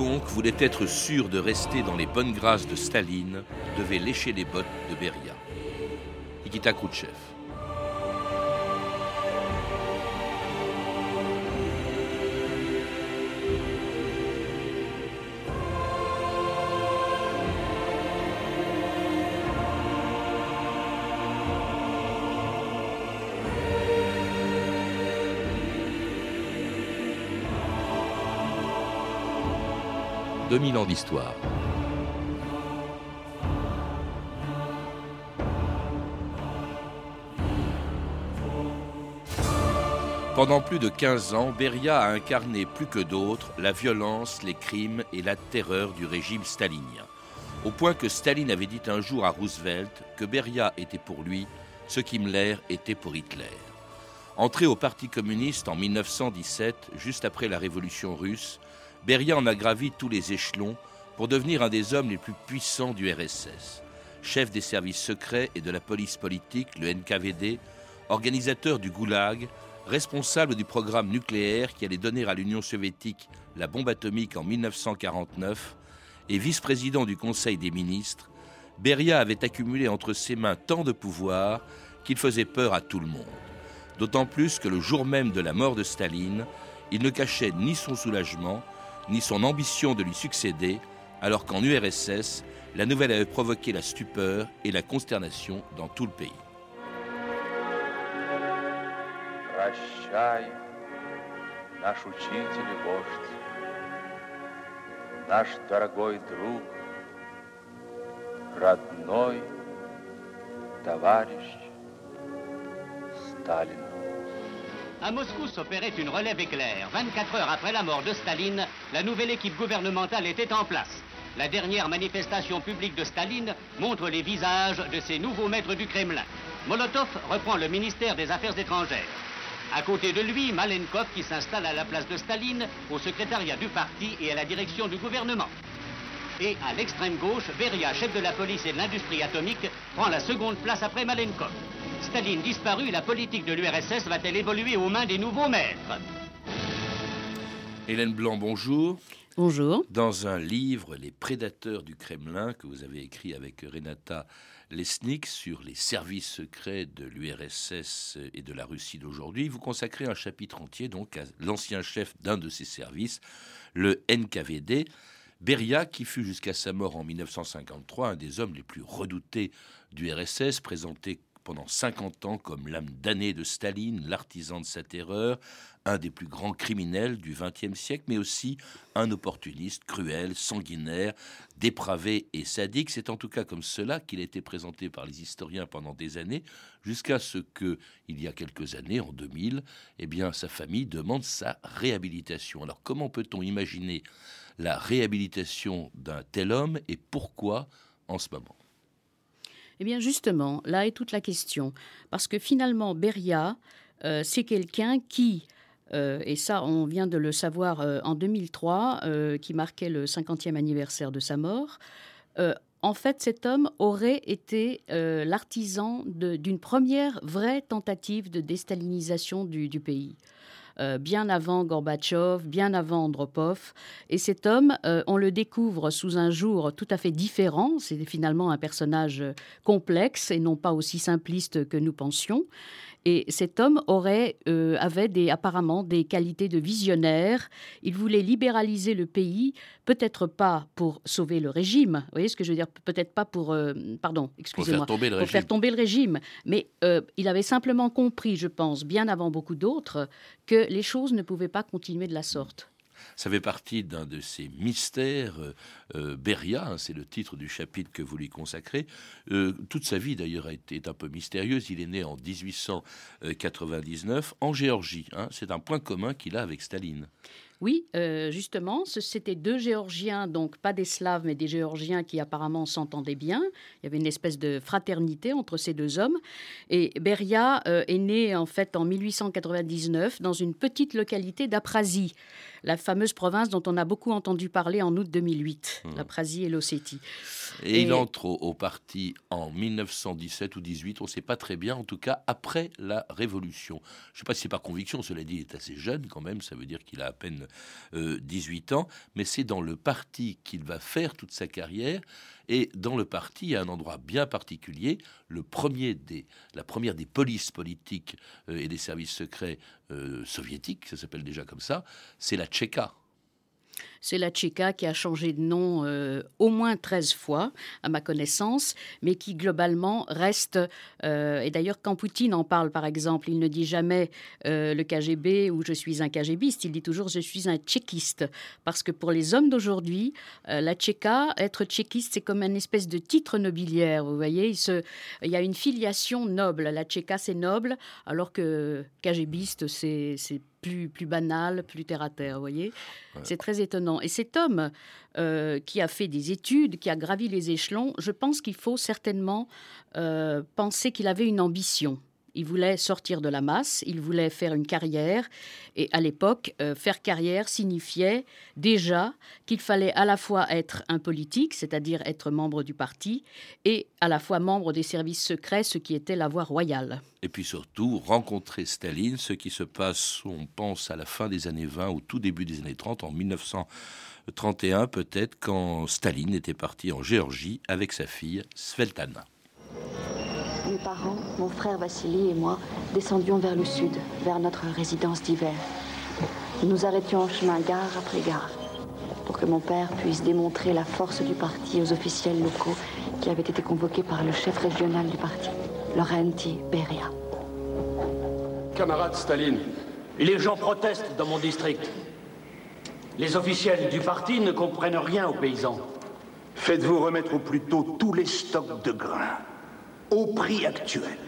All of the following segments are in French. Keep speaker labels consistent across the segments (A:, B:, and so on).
A: quiconque voulait être sûr de rester dans les bonnes grâces de Staline devait lécher les bottes de Beria. Nikita Khrouchtchev. 2000 ans d'histoire. Pendant plus de 15 ans, Beria a incarné plus que d'autres la violence, les crimes et la terreur du régime stalinien. Au point que Staline avait dit un jour à Roosevelt que Beria était pour lui ce qu'Himmler était pour Hitler. Entré au Parti communiste en 1917, juste après la révolution russe, Beria en a gravi tous les échelons pour devenir un des hommes les plus puissants du RSS. Chef des services secrets et de la police politique, le NKVD, organisateur du Goulag, responsable du programme nucléaire qui allait donner à l'Union soviétique la bombe atomique en 1949 et vice-président du Conseil des ministres, Beria avait accumulé entre ses mains tant de pouvoir qu'il faisait peur à tout le monde. D'autant plus que le jour même de la mort de Staline, il ne cachait ni son soulagement, ni son ambition de lui succéder, alors qu'en URSS, la nouvelle avait provoqué la stupeur et la consternation dans tout le pays.
B: À Moscou s'opérait une relève éclair. 24 heures après la mort de Staline, la nouvelle équipe gouvernementale était en place. La dernière manifestation publique de Staline montre les visages de ses nouveaux maîtres du Kremlin. Molotov reprend le ministère des Affaires étrangères. À côté de lui, Malenkov qui s'installe à la place de Staline, au secrétariat du parti et à la direction du gouvernement. Et à l'extrême gauche, Beria, chef de la police et de l'industrie atomique, prend la seconde place après Malenkov. Staline disparue, la politique de l'URSS va-t-elle évoluer aux mains des nouveaux maîtres
A: Hélène Blanc, bonjour.
C: Bonjour.
A: Dans un livre, Les prédateurs du Kremlin, que vous avez écrit avec Renata Lesnik sur les services secrets de l'URSS et de la Russie d'aujourd'hui, vous consacrez un chapitre entier donc à l'ancien chef d'un de ces services, le NKVD. Beria, qui fut jusqu'à sa mort en 1953 un des hommes les plus redoutés du RSS, présenté pendant 50 ans comme l'âme damnée de Staline, l'artisan de sa terreur, un des plus grands criminels du XXe siècle, mais aussi un opportuniste cruel, sanguinaire, dépravé et sadique. C'est en tout cas comme cela qu'il a été présenté par les historiens pendant des années, jusqu'à ce que, il y a quelques années, en 2000, eh bien, sa famille demande sa réhabilitation. Alors, comment peut-on imaginer la réhabilitation d'un tel homme et pourquoi en ce moment?
C: Eh bien justement, là est toute la question. Parce que finalement, Beria, euh, c'est quelqu'un qui, euh, et ça on vient de le savoir euh, en 2003, qui marquait le 50e anniversaire de sa mort, en fait cet homme aurait été l'artisan d'une première vraie tentative de déstalinisation du pays. Euh, bien avant Gorbatchev, bien avant Andropov. Et cet homme, euh, on le découvre sous un jour tout à fait différent. C'est finalement un personnage complexe et non pas aussi simpliste que nous pensions. Et cet homme aurait, euh, avait des, apparemment des qualités de visionnaire. Il voulait libéraliser le pays, peut-être pas pour sauver le régime. Vous voyez ce que je veux dire? Peut-être pas pour, euh, pardon, excusez-moi,
A: pour,
C: faire tomber le régime. Mais euh, il avait simplement compris, je pense, bien avant beaucoup d'autres, que les choses ne pouvaient pas continuer de la sorte.
A: Ça fait partie d'un de ces mystères. Euh, euh, Beria, hein, c'est le titre du chapitre que vous lui consacrez. Euh, toute sa vie, d'ailleurs, est un peu mystérieuse. Il est né en 1899 en Géorgie. Hein. C'est un point commun qu'il a avec Staline.
C: Oui, justement, c'était deux Géorgiens, donc pas des Slaves, mais des Géorgiens qui apparemment s'entendaient bien. Il y avait une espèce de fraternité entre ces deux hommes. Et Beria est né en fait en 1899 dans une petite localité d'Aprasie la fameuse province dont on a beaucoup entendu parler en août 2008, mmh. la Prasie et l'Ossétie.
A: Et, il entre au, parti en 1917 ou 18, on ne sait pas très bien, en tout cas après la Révolution. Je ne sais pas si c'est par conviction, cela dit, il est assez jeune quand même, ça veut dire qu'il a à peine 18 ans, mais c'est dans le parti qu'il va faire toute sa carrière. Et dans le parti, à un endroit bien particulier, le premier des, la première des polices politiques et des services secrets soviétiques, ça s'appelle déjà comme ça, c'est la Tchéka.
C: C'est la Tchéka qui a changé de nom euh, au moins 13 fois, à ma connaissance, mais qui globalement reste. Euh, et d'ailleurs, quand Poutine en parle, par exemple, il ne dit jamais euh, le KGB ou je suis un KGBiste, il dit toujours je suis un tchéquiste. Parce que pour les hommes d'aujourd'hui, la Tchéka, être tchéquiste, c'est comme une espèce de titre nobiliaire. Vous voyez, il, il y a une filiation noble. La Tchéka, c'est noble, alors que KGBiste, c'est plus, plus banal, plus terre à terre, vous voyez C'est très étonnant. Et cet homme euh, qui a fait des études, qui a gravi les échelons, je pense qu'il faut certainement euh, penser qu'il avait une ambition. Il voulait sortir de la masse, il voulait faire une carrière. Et à l'époque, euh, faire carrière signifiait déjà qu'il fallait à la fois être un politique, c'est-à-dire être membre du parti, et à la fois membre des services secrets, ce qui était la voie royale.
A: Et puis surtout, rencontrer Staline, ce qui se passe, on pense, à la fin des années 20, au tout début des années 30, en 1931 peut-être, quand Staline était parti en Géorgie avec sa fille Sveltana.
D: Mes parents, mon frère Vassili et moi descendions vers le sud, vers notre résidence d'hiver. Nous arrêtions en chemin gare après gare pour que mon père puisse démontrer la force du parti aux officiels locaux qui avaient été convoqués par le chef régional du parti, Laurenti Beria.
E: Camarade Staline, les gens protestent dans mon district. Les officiels du parti ne comprennent rien aux paysans.
F: Faites-vous remettre au plus tôt tous les stocks de grains au prix actuel.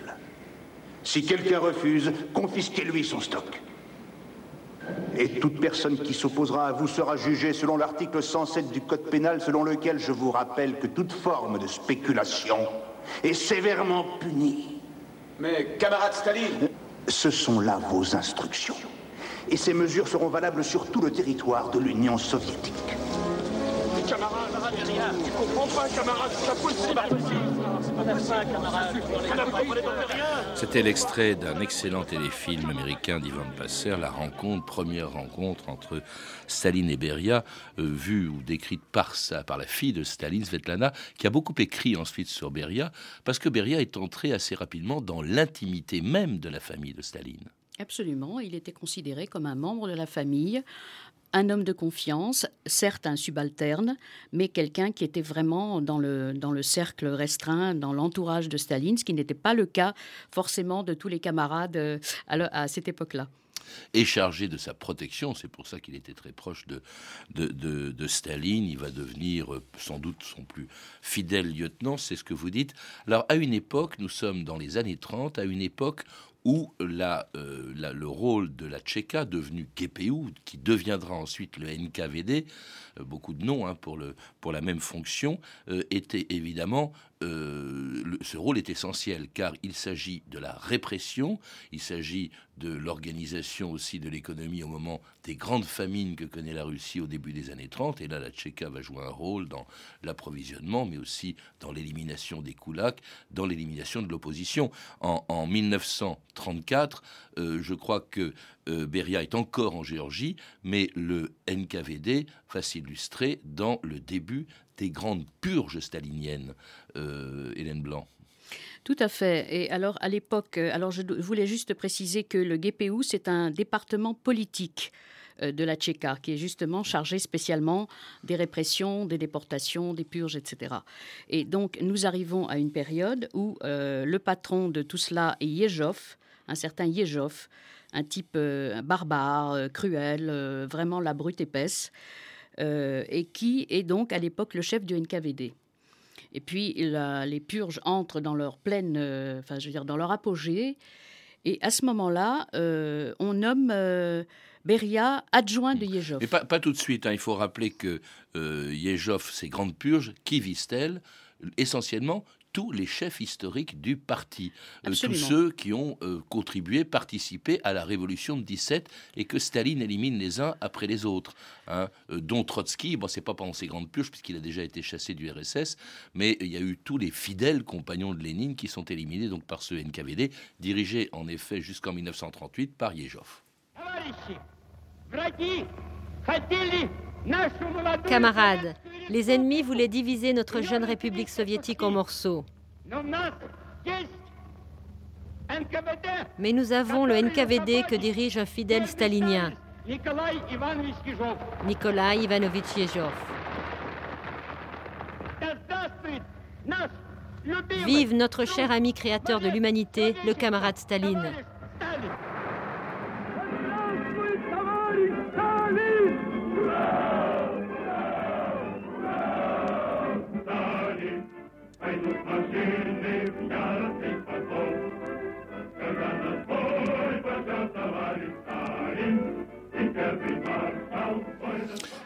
F: Si quelqu'un refuse, confisquez-lui son stock. Et toute personne qui s'opposera à vous sera jugée selon l'article 107 du Code pénal, selon lequel je vous rappelle que toute forme de spéculation est sévèrement punie.
E: Mais, camarade Staline
F: Ce sont là vos instructions. Et ces mesures seront valables sur tout le territoire de l'Union soviétique.
A: C'était l'extrait d'un excellent téléfilm américain d'Ivan Passer, La rencontre, première rencontre entre Staline et Beria, euh, vue ou décrite par, ça, par la fille de Staline, Svetlana, qui a beaucoup écrit ensuite sur Beria, parce que Beria est entré assez rapidement dans l'intimité même de la famille de Staline.
C: Absolument, il était considéré comme un membre de la famille, un homme de confiance, certes un subalterne, mais quelqu'un qui était vraiment dans le, dans le cercle restreint, dans l'entourage de Staline, ce qui n'était pas le cas forcément de tous les camarades euh, à, cette époque-là
A: et chargé de sa protection. C'est pour ça qu'il était très proche de, de, de, Staline. Il va devenir euh, sans doute son plus fidèle lieutenant, c'est ce que vous dites. Alors, à une époque, nous sommes dans les années 30, à une époque où euh, la, le rôle de la Tchéka, devenu GPU, qui deviendra ensuite le NKVD, euh, beaucoup de noms hein, pour, le, pour la même fonction, euh, était évidemment ce rôle est essentiel car il s'agit de la répression, il s'agit de l'organisation aussi de l'économie au moment des grandes famines que connaît la Russie au début des années 30. Et là, la Tchéka va jouer un rôle dans l'approvisionnement, mais aussi dans l'élimination des koulaks, dans l'élimination de l'opposition. En, en 1900 34, euh, je crois que euh, Beria est encore en Géorgie, mais le NKVD va s'illustrer dans le début des grandes purges staliniennes, euh, Hélène Blanc.
C: Tout à fait. Et alors, à l'époque, alors je voulais juste préciser que le GPU, c'est un département politique de la Tchéka, qui est justement chargé spécialement des répressions, des déportations, des purges, etc. Et donc, nous arrivons à une période où le patron de tout cela est Yezhov, un certain Yezhov, un type euh, barbare, euh, cruel, euh, vraiment la brute épaisse, et qui est donc à l'époque le chef du NKVD. Et puis les purges entrent dans leur pleine, enfin je veux dire dans leur apogée, et à ce moment-là, on nomme Beria adjoint de Yezhov.
A: Mais pas, tout de suite. Hein. Il faut rappeler que Yezhov, ces grandes purges, qui visent-elles Essentiellement tous les chefs historiques du parti, euh, tous ceux qui ont euh, contribué, participé à la révolution de 17 et que Staline élimine les uns après les autres, hein, euh, dont Trotsky. Bon, c'est pas pendant ses grandes purges puisqu'il a déjà été chassé du RSS, mais il y a eu tous les fidèles compagnons de Lénine qui sont éliminés donc par ce NKVD, dirigé en effet jusqu'en 1938 par Yezhov.
G: Camarades, les ennemis voulaient diviser notre jeune République soviétique en morceaux. Mais nous avons le NKVD que dirige un fidèle stalinien, Nikolai Ivanovitch Yezhov. Vive notre cher ami créateur de l'humanité, le camarade Staline.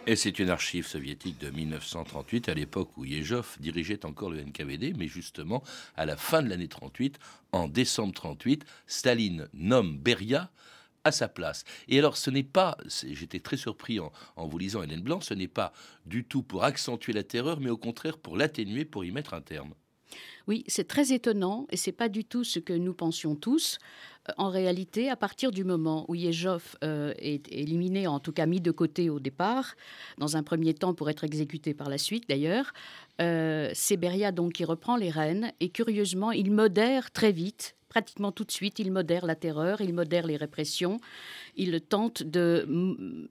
A: Et c'est une archive soviétique de 1938, à l'époque où Yezhov dirigeait encore le NKVD, mais justement, à la fin de l'année 38, en décembre 38, Staline nomme Beria à sa place. Et alors, ce n'est pas, j'étais très surpris en, en, vous lisant Hélène Blanc, ce n'est pas du tout pour accentuer la terreur, mais au contraire pour l'atténuer, pour y mettre un terme.
C: Oui, c'est très étonnant et c'est pas du tout ce que nous pensions tous. Euh, en réalité, à partir du moment où Yezhov euh, est éliminé, en tout cas mis de côté au départ, dans un premier temps pour être exécuté par la suite d'ailleurs, euh, c'est Beria donc qui reprend les rênes et curieusement, il modère très vite pratiquement tout de suite, il modère la terreur, il modère les répressions, il tente de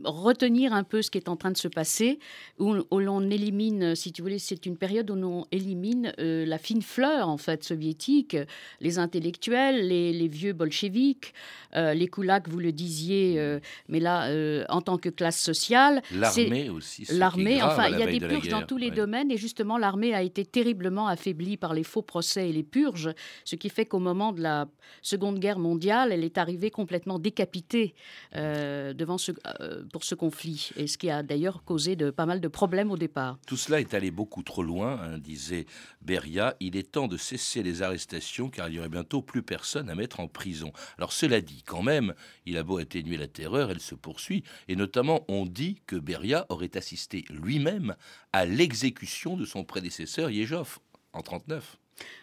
C: retenir un peu ce qui est en train de se passer, où, l'on élimine, si tu voulais, c'est une période où l'on élimine euh, la fine fleur, en fait, soviétique, les intellectuels, les, vieux bolcheviks, euh, les koulaks, vous le disiez, euh, mais là, en tant que classe sociale.
A: L'armée aussi.
C: L'armée, enfin, il y a des purges dans tous les domaines, et justement, l'armée a été terriblement affaiblie par les faux procès et les purges, ce qui fait qu'au moment de la Seconde Guerre mondiale, elle est arrivée complètement décapitée euh, devant ce, euh, pour ce conflit, et ce qui a d'ailleurs causé de, pas mal de problèmes au départ.
A: Tout cela est allé beaucoup trop loin, hein, disait Beria. Il est temps de cesser les arrestations, car il y aurait bientôt plus personne à mettre en prison. Alors cela dit, quand même, il a beau atténuer la terreur, elle se poursuit, et notamment on dit que Beria aurait assisté lui-même à l'exécution de son prédécesseur Yezhov en 1939.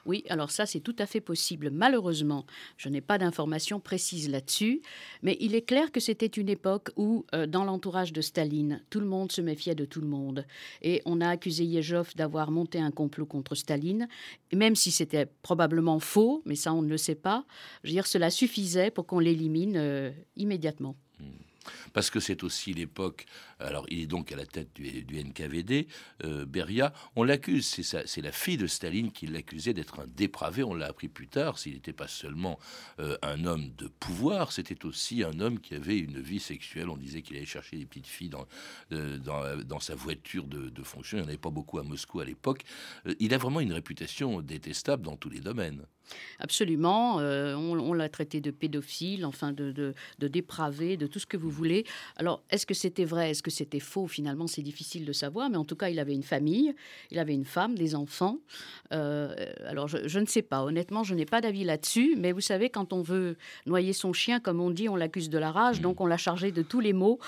C: Oui, alors ça, c'est tout à fait possible. Malheureusement, je n'ai pas d'informations précises là-dessus, mais il est clair que c'était une époque où, euh, dans l'entourage de Staline, tout le monde se méfiait de tout le monde. Et on a accusé Yezhov d'avoir monté un complot contre Staline, même si c'était probablement faux, mais ça, on ne le sait pas. Je veux dire, cela suffisait pour qu'on l'élimine euh, immédiatement. Hmm
A: parce que c'est aussi l'époque. Alors, il est donc à la tête du, NKVD, euh, Beria. On l'accuse, c'est la fille de Staline qui l'accusait d'être un dépravé. On l'a appris plus tard. S'il n'était pas seulement euh, un homme de pouvoir, c'était aussi un homme qui avait une vie sexuelle. On disait qu'il allait chercher des petites filles dans, euh, dans, sa voiture de, fonction. Il n'y en avait pas beaucoup à Moscou à l'époque. il a vraiment une réputation détestable dans tous les domaines.
C: Absolument. on, l'a traité de pédophile, enfin de, dépravé, de tout ce que vous voulez. Alors, est-ce que c'était vrai? C'était faux Finalement, c'est difficile de savoir, mais en tout cas, il avait une famille, il avait une femme, des enfants. Euh, alors, je, ne sais pas. Honnêtement, je n'ai pas d'avis là-dessus, mais vous savez, quand on veut noyer son chien, comme on dit, on l'accuse de la rage, donc on l'a chargé de tous les maux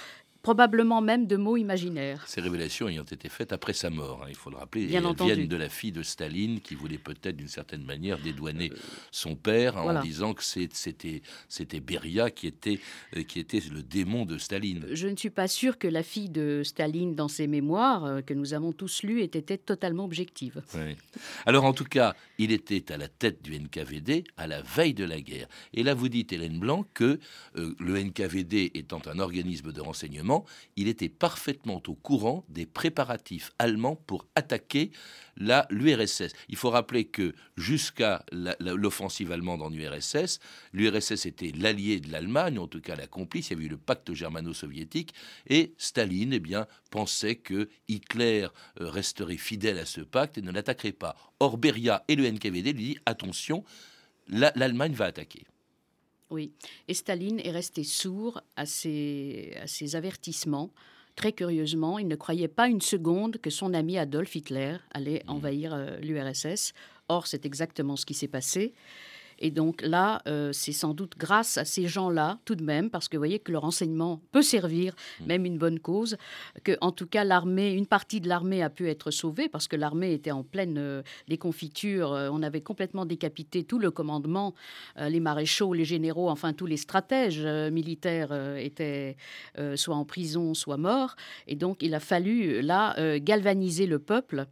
C: probablement même de mots imaginaires.
A: Ces révélations ayant été faites après sa mort, hein, il faut le rappeler, Bien elles viennent de la fille de Staline qui voulait peut-être d'une certaine manière dédouaner euh, son père en disant que c'était c'était Beria qui était euh, qui était le démon de Staline.
C: Je ne suis pas sûr que la fille de Staline dans ses mémoires euh, que nous avons tous lues était totalement objective.
A: Alors en tout cas, il était à la tête du NKVD à la veille de la guerre. Et là, vous dites Hélène Blanc que le NKVD étant un organisme de renseignement il était parfaitement au courant des préparatifs allemands pour attaquer l'URSS. Il faut rappeler que jusqu'à l'offensive allemande en URSS, l'URSS était l'allié de l'Allemagne, en tout cas la complice, il y avait eu le pacte germano-soviétique, et Staline eh bien, pensait que Hitler euh, resterait fidèle à ce pacte et ne l'attaquerait pas. Or, Beria et le NKVD lui disent attention, l'Allemagne va attaquer.
C: Oui, et Staline est resté sourd à ces, avertissements. Très curieusement, il ne croyait pas une seconde que son ami Adolf Hitler allait mmh. envahir euh, l'URSS. Or, c'est exactement ce qui s'est passé. Et donc là, euh, c'est sans doute grâce à ces gens-là, tout de même, parce que vous voyez que le renseignement peut servir, mm. même une bonne cause, que en tout cas l'armée, une partie de l'armée a pu être sauvée, parce que l'armée était en pleine euh, déconfiture. Euh, on avait complètement décapité tout le commandement, les maréchaux, les généraux, enfin tous les stratèges militaires étaient soit en prison, soit morts. Et donc il a fallu là galvaniser le peuple.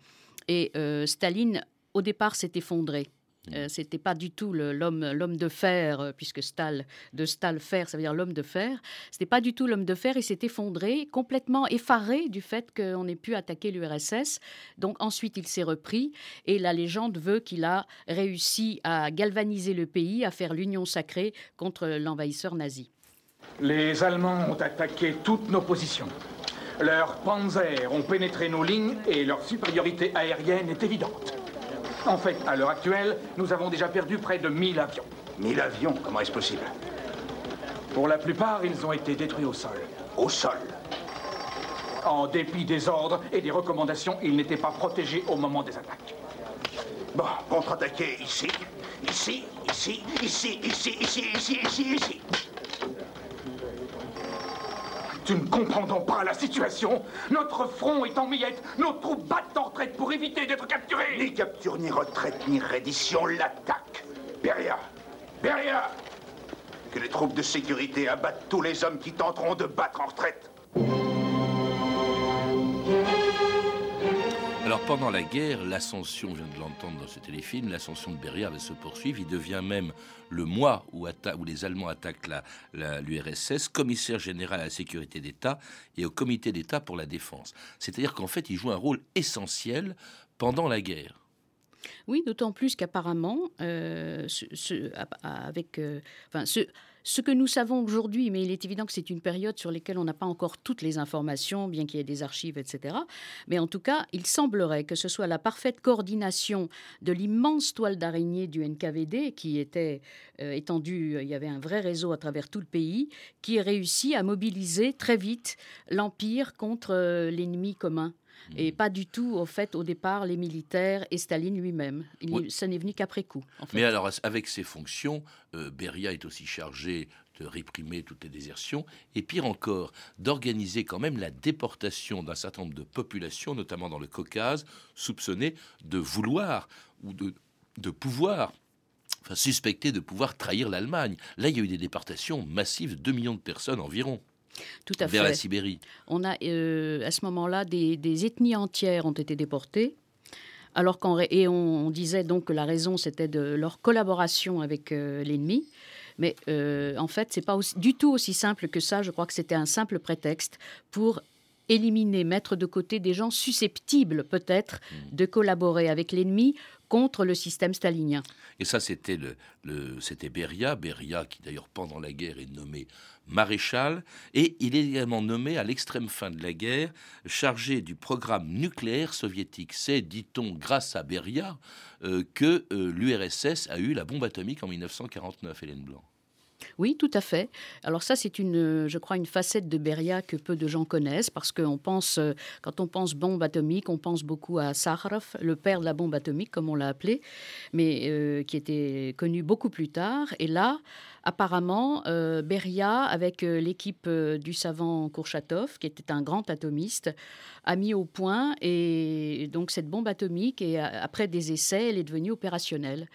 C: Et Staline, au départ, s'est effondré. Euh, c'était pas du tout l'homme l'homme de fer, euh, puisque Stal, de Stal fer, ça veut dire l'homme de fer. C'était pas du tout l'homme de fer. Il s'est effondré, complètement effaré du fait qu'on ait pu attaquer l'URSS. Donc ensuite, il s'est repris. Et la légende veut qu'il a réussi à galvaniser le pays, à faire l'union sacrée contre l'envahisseur nazi.
H: Les Allemands ont attaqué toutes nos positions. Leurs panzers ont pénétré nos lignes et leur supériorité aérienne est évidente. En fait, à l'heure actuelle, nous avons déjà perdu près de 1000 avions.
F: 1000 avions Comment est-ce possible?
H: Pour la plupart, ils ont été détruits au sol.
F: Au sol?
H: En dépit des ordres et des recommandations, ils n'étaient pas protégés au moment des attaques.
F: Bon, contre-attaquer ici, ici, ici, ici, ici, ici, ici, ici, ici.
H: Tu ne comprends donc pas la situation. Notre front est en miettes, nos troupes battent en retraite pour éviter d'être capturés
F: Ni capture, ni retraite, ni reddition, l'attaque. Beria. Beria. Que les troupes de sécurité abattent tous les hommes qui tenteront de battre en retraite
A: Alors pendant la guerre, l'ascension, je viens de l'entendre dans ce téléfilm, l'ascension de Beria va se poursuivre. Il devient même le mois où, les Allemands attaquent l'URSS, commissaire général à la sécurité d'État et au comité d'État pour la défense. C'est-à-dire qu'en fait, il joue un rôle essentiel pendant la guerre.
C: Oui, d'autant plus qu'apparemment, euh, avec, euh, enfin, ce, ce que nous savons aujourd'hui, mais il est évident que c'est une période sur laquelle on n'a pas encore toutes les informations, bien qu'il y ait des archives, etc. Mais en tout cas, il semblerait que ce soit la parfaite coordination de l'immense toile d'araignée du NKVD, qui était euh, étendue, il y avait un vrai réseau à travers tout le pays, qui a réussi à mobiliser très vite l'Empire contre euh, l'ennemi commun et pas du tout, au fait, au départ, les militaires et Staline lui-même. Ça n'est venu qu'après coup.
A: Mais alors, avec ses fonctions, euh, Beria est aussi chargé de réprimer toutes les désertions, et pire encore, d'organiser quand même la déportation d'un certain nombre de populations, notamment dans le Caucase, soupçonnées de vouloir ou de, de pouvoir enfin suspectées de pouvoir trahir l'Allemagne. Là, il y a eu des déportations massives, 2 millions de personnes environ.
C: Tout à
A: vers la Sibérie.
C: On a euh, à ce moment-là des, ethnies entières ont été déportées. Alors qu'en et on, disait donc que la raison c'était de leur collaboration avec euh, l'ennemi, mais euh, en fait c'est pas du tout aussi simple que ça. Je crois que c'était un simple prétexte pour éliminer, mettre de côté des gens susceptibles peut-être mmh. de collaborer avec l'ennemi contre le système stalinien.
A: Et ça, c'était le, c'était Beria, Beria qui d'ailleurs pendant la guerre est nommé maréchal, et il est également nommé à l'extrême fin de la guerre chargé du programme nucléaire soviétique. C'est, dit-on, grâce à Beria euh, que euh, l'URSS a eu la bombe atomique en 1949, Hélène Blanc.
C: Oui, tout à fait. Alors ça, c'est une, je crois, une facette de Beria que peu de gens connaissent parce qu'on pense, euh, quand on pense bombe atomique, on pense beaucoup à Sakharov, le père de la bombe atomique, comme on l'a appelé, mais euh, qui était connu beaucoup plus tard. Et là, apparemment, euh, Beria, avec l'équipe du savant Kourchatov, qui était un grand atomiste, a mis au point et donc cette bombe atomique et après des essais, elle est devenue opérationnelle.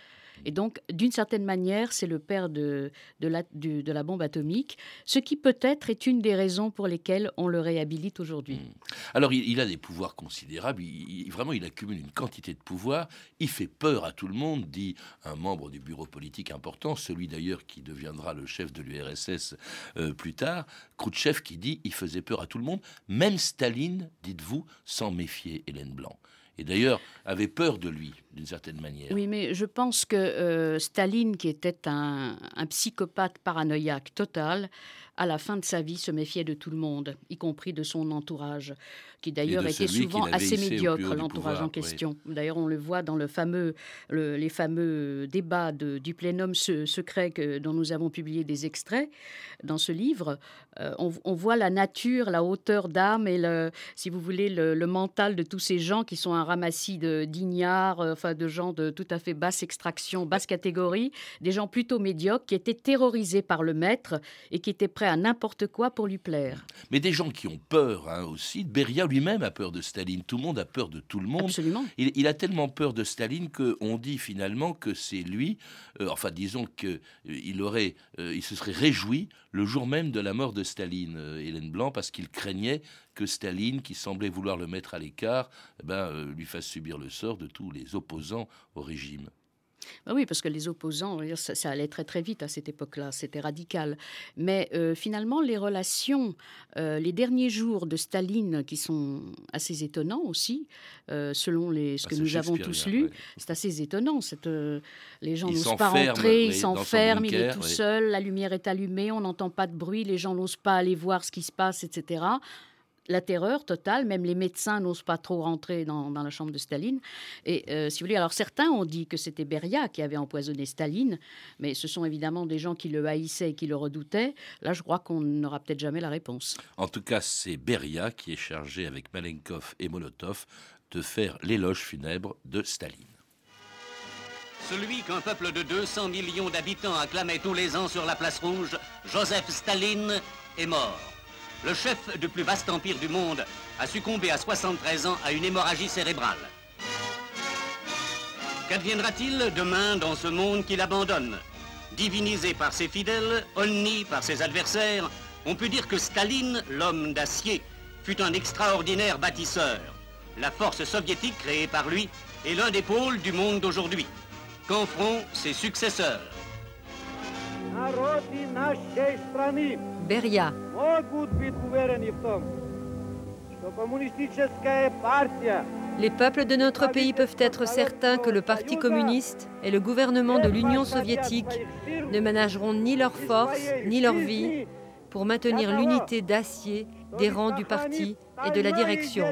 C: Et donc, d'une certaine manière, c'est le père de, la, bombe atomique, ce qui peut-être est une des raisons pour lesquelles on le réhabilite aujourd'hui. Hmm.
A: Alors, il, a des pouvoirs considérables, vraiment, il accumule une quantité de pouvoirs, il fait peur à tout le monde, dit un membre du bureau politique important, celui d'ailleurs qui deviendra le chef de l'URSS euh, plus tard, Khrouchtchev qui dit il faisait peur à tout le monde, même Staline, dites-vous, s'en méfiait, Hélène Blanc et d'ailleurs avait peur de lui d'une certaine manière.
C: Oui, mais je pense que euh, Staline, qui était un, psychopathe paranoïaque total, à la fin de sa vie, se méfiait de tout le monde, y compris de son entourage, qui d'ailleurs était souvent assez médiocre, l'entourage en question. D'ailleurs, on le voit dans le fameux, les fameux débats du plénum secret que, dont nous avons publié des extraits dans ce livre. Euh, on, voit la nature, la hauteur d'âme et, le, si vous voulez, le, mental de tous ces gens qui sont un ramassis d'ignards, euh, enfin de gens de tout à fait basse extraction, basse catégorie, des gens plutôt médiocres qui étaient terrorisés par le maître et qui étaient prêts à n'importe quoi pour lui plaire.
A: Mais des gens qui ont peur hein, aussi. Beria lui-même a peur de Staline. Tout le monde a peur de tout le monde.
C: Absolument.
A: Il, a tellement peur de Staline qu'on dit finalement que c'est lui, euh, enfin disons qu'il il aurait, il se serait réjoui le jour même de la mort de Staline, euh, Hélène Blanc, parce qu'il craignait que Staline, qui semblait vouloir le mettre à l'écart, eh ben, euh, lui fasse subir le sort de tous les opposants au régime.
C: Bah oui, parce que les opposants, ça, allait très très vite à cette époque-là, c'était radical. Mais euh, finalement, les relations, euh, les derniers jours de Staline, qui sont assez étonnants aussi, euh, selon les, ce que nous avons tous lu, c'est assez étonnant. Cette, les gens n'osent pas rentrer, ils s'enferment, il est tout seul, la lumière est allumée, on n'entend pas de bruit, les gens n'osent pas aller voir ce qui se passe, etc la terreur totale. Même les médecins n'osent pas trop rentrer dans, la chambre de Staline. Et euh, si vous voulez, alors certains ont dit que c'était Beria qui avait empoisonné Staline, mais ce sont évidemment des gens qui le haïssaient et qui le redoutaient. Là, je crois qu'on n'aura peut-être jamais la réponse.
A: En tout cas, c'est Beria qui est chargé avec Malenkov et Molotov de faire l'éloge funèbre de Staline.
B: Celui qu'un peuple de 200 millions d'habitants acclamait tous les ans sur la place rouge, Joseph Staline, est mort le chef du plus vaste empire du monde a succombé à 73 ans à une hémorragie cérébrale. Qu'adviendra-t-il demain dans ce monde qu'il abandonne? Divinisé par ses fidèles, honni par ses adversaires, on peut dire que Staline, l'homme d'acier, fut un extraordinaire bâtisseur. La force soviétique créée par lui est l'un des pôles du monde d'aujourd'hui. Qu'en feront ses successeurs?
G: Beria. Les peuples de notre pays peuvent être certains que le Parti communiste et le gouvernement de l'Union soviétique ne ménageront ni leurs forces ni leur vie pour maintenir l'unité d'acier des rangs du parti et de la direction.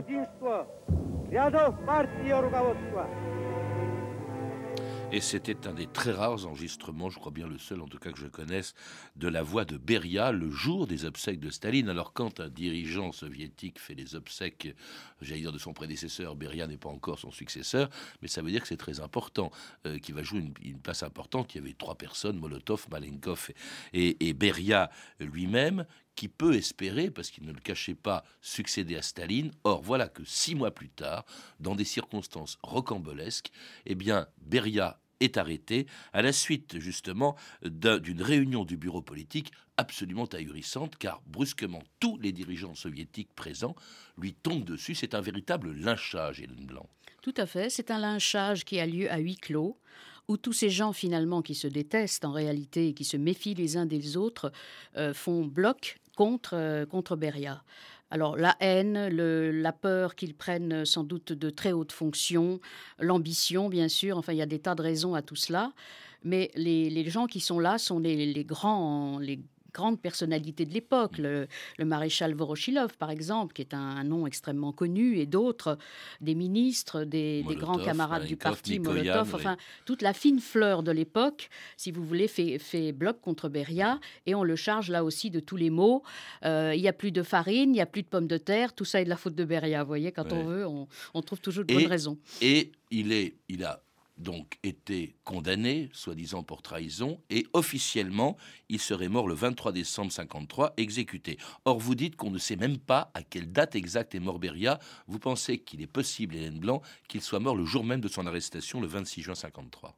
A: Et c'était un des très rares enregistrements, je crois bien le seul en tout cas que je connaisse, de la voix de Beria le jour des obsèques de Staline. Alors quand un dirigeant soviétique fait les obsèques, j'allais dire de son prédécesseur, Beria n'est pas encore son successeur, mais ça veut dire que c'est très important, euh, qu'il va jouer une, place importante. Il y avait trois personnes, Molotov, Malenkov et Beria lui-même, qui peut espérer, parce qu'il ne le cachait pas, succéder à Staline. Or, voilà que six mois plus tard, dans des circonstances rocambolesques, eh bien, Beria est arrêté à la suite justement d'une réunion du bureau politique absolument ahurissante car brusquement tous les dirigeants soviétiques présents lui tombent dessus. C'est un véritable lynchage, Hélène Blanc.
C: Tout à fait, c'est un lynchage qui a lieu à huis clos où tous ces gens finalement qui se détestent en réalité et qui se méfient les uns des autres euh, font bloc contre, euh, contre Beria. Alors la haine, la peur qu'ils prennent sans doute de très hautes fonctions, l'ambition bien sûr, enfin il y a des tas de raisons à tout cela, mais les, gens qui sont là sont les, les grands, les grandes personnalités de l'époque, le, maréchal Voroshilov, par exemple, qui est un, nom extrêmement connu, et d'autres, des ministres, des, grands camarades du parti, Molotov, enfin, toute la fine fleur de l'époque, si vous voulez, fait, fait, bloc contre Beria, et on le charge là aussi de tous les maux. Euh, il n'y a plus de farine, il n'y a plus de pommes de terre, tout ça est de la faute de Beria. Vous voyez, quand on veut, on, trouve toujours de bonnes raisons.
A: Et il, est, il a donc été condamné, soi-disant pour trahison, et officiellement, il serait mort le 23 décembre 53, exécuté. Or, vous dites qu'on ne sait même pas à quelle date exacte est mort Beria. Vous pensez qu'il est possible, Hélène Blanc, qu'il soit mort le jour même de son arrestation, le 26 juin 53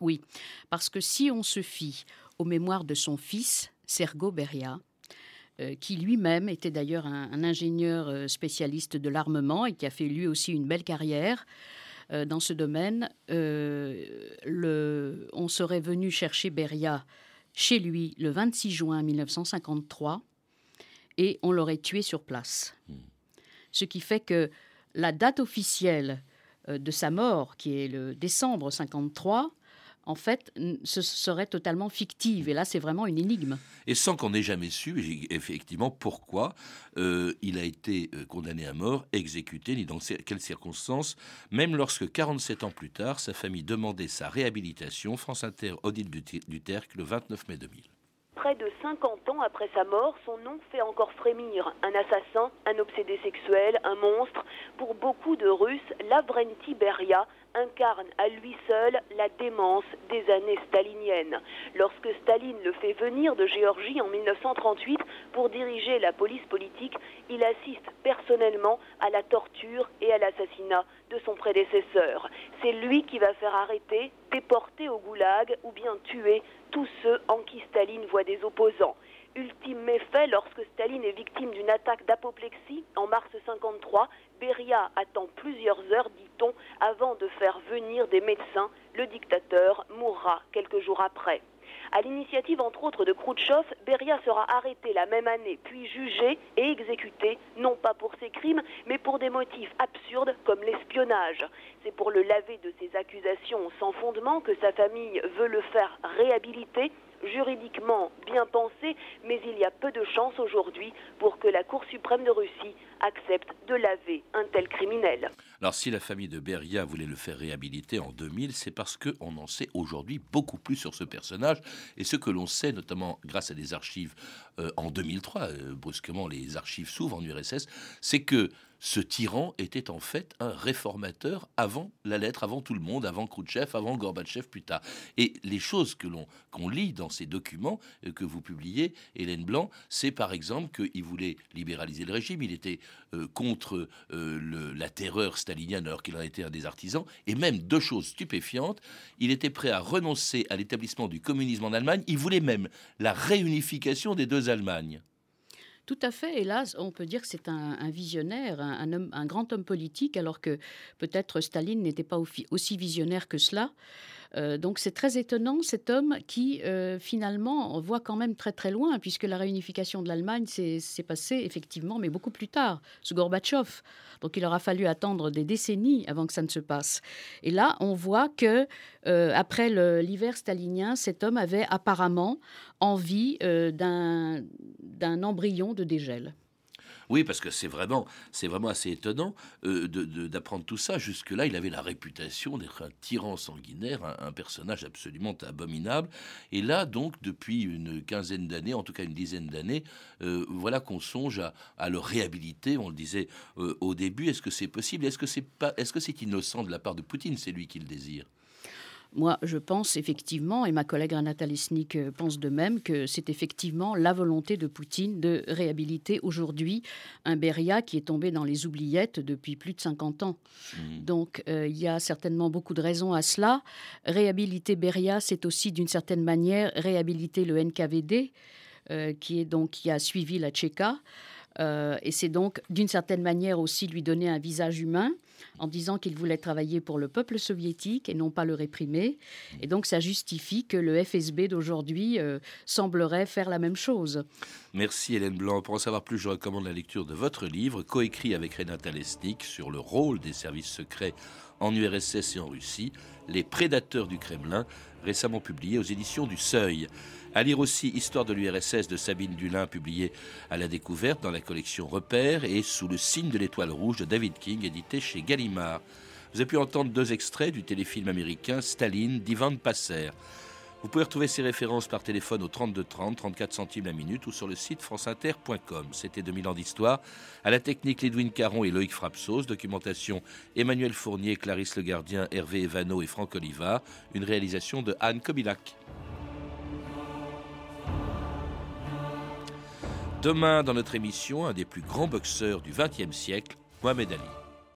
C: Oui, parce que si on se fie aux mémoires de son fils, Sergo Beria, euh, qui lui-même était d'ailleurs un, ingénieur euh, spécialiste de l'armement et qui a fait lui aussi une belle carrière, euh, dans ce domaine. Euh, le, on serait venu chercher Beria chez lui le 26 juin 1953 et on l'aurait tué sur place. Hmm. Ce qui fait que la date officielle euh, de sa mort, qui est le décembre 53, en fait, ce serait totalement fictive. Et là, c'est vraiment une énigme.
A: Et sans qu'on ait jamais su, effectivement, pourquoi euh, il a été euh, condamné à mort, exécuté, ni dans quelles circonstances, même lorsque, 47 ans plus tard, sa famille demandait sa réhabilitation. France Inter, Odile Duterque, le 29 mai 2000.
I: Près de 50 ans après sa mort, son nom fait encore frémir. Un assassin, un obsédé sexuel, un monstre. Pour beaucoup de Russes, Lavrenti Beria incarne à lui seul la démence des années staliniennes. Lorsque Staline le fait venir de Géorgie en 1938 pour diriger la police politique, il assiste personnellement à la torture et à l'assassinat de son prédécesseur. C'est lui qui va faire arrêter, déporter au goulag ou bien tuer tous ceux en qui Staline voit des opposants. Ultime méfait, lorsque Staline est victime d'une attaque d'apoplexie en mars 53, Beria attend plusieurs heures, dit-on, avant de faire venir des médecins. Le dictateur mourra quelques jours après. À l'initiative entre autres de Khrouchtchev, Beria sera arrêté la même année, puis jugé et exécuté, non pas pour ses crimes, mais pour des motifs absurdes comme l'espionnage. C'est pour le laver de ses accusations sans fondement que sa famille veut le faire réhabiliter juridiquement bien pensé, mais il y a peu de chances aujourd'hui pour que la Cour suprême de Russie accepte de laver un tel criminel.
A: Alors si la famille de Beria voulait le faire réhabiliter en 2000, c'est parce qu'on en sait aujourd'hui beaucoup plus sur ce personnage. Et ce que l'on sait, notamment grâce à des archives euh, en 2003, euh, brusquement les archives s'ouvrent en URSS, c'est que ce tyran était en fait un réformateur avant la lettre, avant tout le monde, avant Khrouchtchev, avant Gorbatchev plus tard. Et les choses que l'on qu'on lit dans ces documents euh, que vous publiez, Hélène Blanc, c'est par exemple qu'il voulait libéraliser le régime, il était euh, contre euh, la terreur stalinienne alors qu'il en était un des artisans, et même deux choses stupéfiantes, il était prêt à renoncer à l'établissement du communisme en Allemagne, il voulait même la réunification des deux Allemagnes.
C: Tout à fait. Là, on peut dire que c'est un, visionnaire, un, grand homme politique, alors que peut-être Staline n'était pas aussi visionnaire que cela. Euh, donc c'est très étonnant cet homme qui euh, finalement voit quand même très très loin, puisque la réunification de l'Allemagne s'est passée effectivement, mais beaucoup plus tard, sous Gorbatchev. Donc il aura fallu attendre des décennies avant que ça ne se passe. Et là, on voit que euh, après l'hiver stalinien, cet homme avait apparemment envie d'un embryon de dégel.
A: Oui, parce que c'est vraiment, c'est vraiment assez étonnant euh, d'apprendre tout ça. Jusque-là, il avait la réputation d'être un tyran sanguinaire, un, personnage absolument abominable. Et là, donc, depuis une quinzaine d'années, en tout cas une dizaine d'années, euh, voilà qu'on songe à, le réhabiliter. On le disait euh, au début. Est-ce que c'est possible? Est-ce que c'est pas Est-ce que c'est innocent de la part de Poutine? C'est lui qui le désire.
C: Moi, je pense effectivement, et ma collègue Renata Lesnik euh, pense de même, que c'est effectivement la volonté de Poutine de réhabiliter aujourd'hui un Beria qui est tombé dans les oubliettes depuis plus de 50 ans. Mmh. Donc, euh, il y a certainement beaucoup de raisons à cela. Réhabiliter Beria, c'est aussi d'une certaine manière réhabiliter le NKVD, euh, qui, est donc, qui a suivi la Tchéka. Et c'est donc d'une certaine manière aussi lui donner un visage humain en disant qu'il voulait travailler pour le peuple soviétique et non pas le réprimer. Et donc ça justifie que le FSB d'aujourd'hui euh, semblerait faire la même chose.
A: Merci Hélène Blanc. Pour en savoir plus, je recommande la lecture de votre livre, coécrit avec Renata Lesnik, sur le rôle des services secrets en URSS et en Russie, Les prédateurs du Kremlin, récemment publié aux éditions du Seuil. À lire aussi Histoire de l'URSS de Sabine Dulin, publié à la découverte dans la collection Repères et Sous le signe de l'étoile rouge de David King, édité chez Gallimard. Vous avez pu entendre deux extraits du téléfilm américain Staline d'Ivan Passer. Vous pouvez retrouver ces références par téléphone au 32 30, 34 centimes la minute ou sur le site franceinter.com. C'était 2000 ans d'histoire. À la technique, Ledwin Caron et Loïc Frapsos. Documentation, Emmanuel Fournier, Clarisse Le Gardien, Hervé Evano et Franck Oliva. Une réalisation de Anne Kobilac. Demain, dans notre émission, un des plus grands boxeurs du XXe siècle, Mohamed Ali.